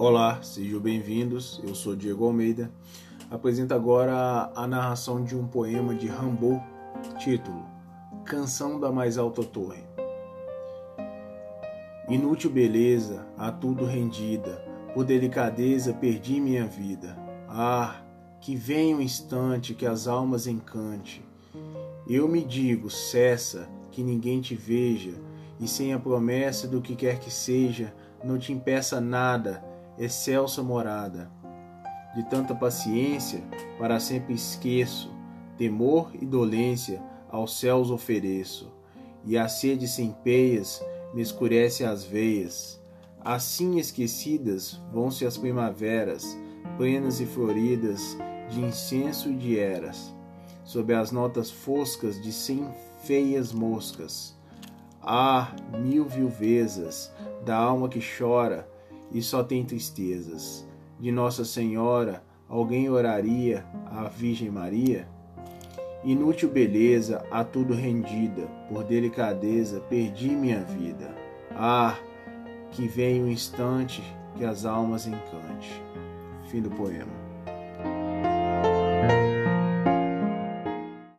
Olá, sejam bem-vindos. Eu sou Diego Almeida. Apresento agora a narração de um poema de Rimbaud, título Canção da Mais Alta Torre. Inútil beleza, a tudo rendida, por delicadeza perdi minha vida. Ah, que venha um instante que as almas encante. Eu me digo, cessa, que ninguém te veja, e sem a promessa do que quer que seja, não te impeça nada, excelsa morada. De tanta paciência, para sempre esqueço, temor e dolência aos céus ofereço, e a sede sem peias me escurece as veias. Assim esquecidas vão-se as primaveras, plenas e floridas de incenso e de eras, sob as notas foscas de cem feias moscas. Ah, mil viuvezas da alma que chora e só tem tristezas. De Nossa Senhora, alguém oraria à Virgem Maria? Inútil beleza, a tudo rendida, por delicadeza perdi minha vida. Ah, que vem o instante que as almas encante. Fim do poema.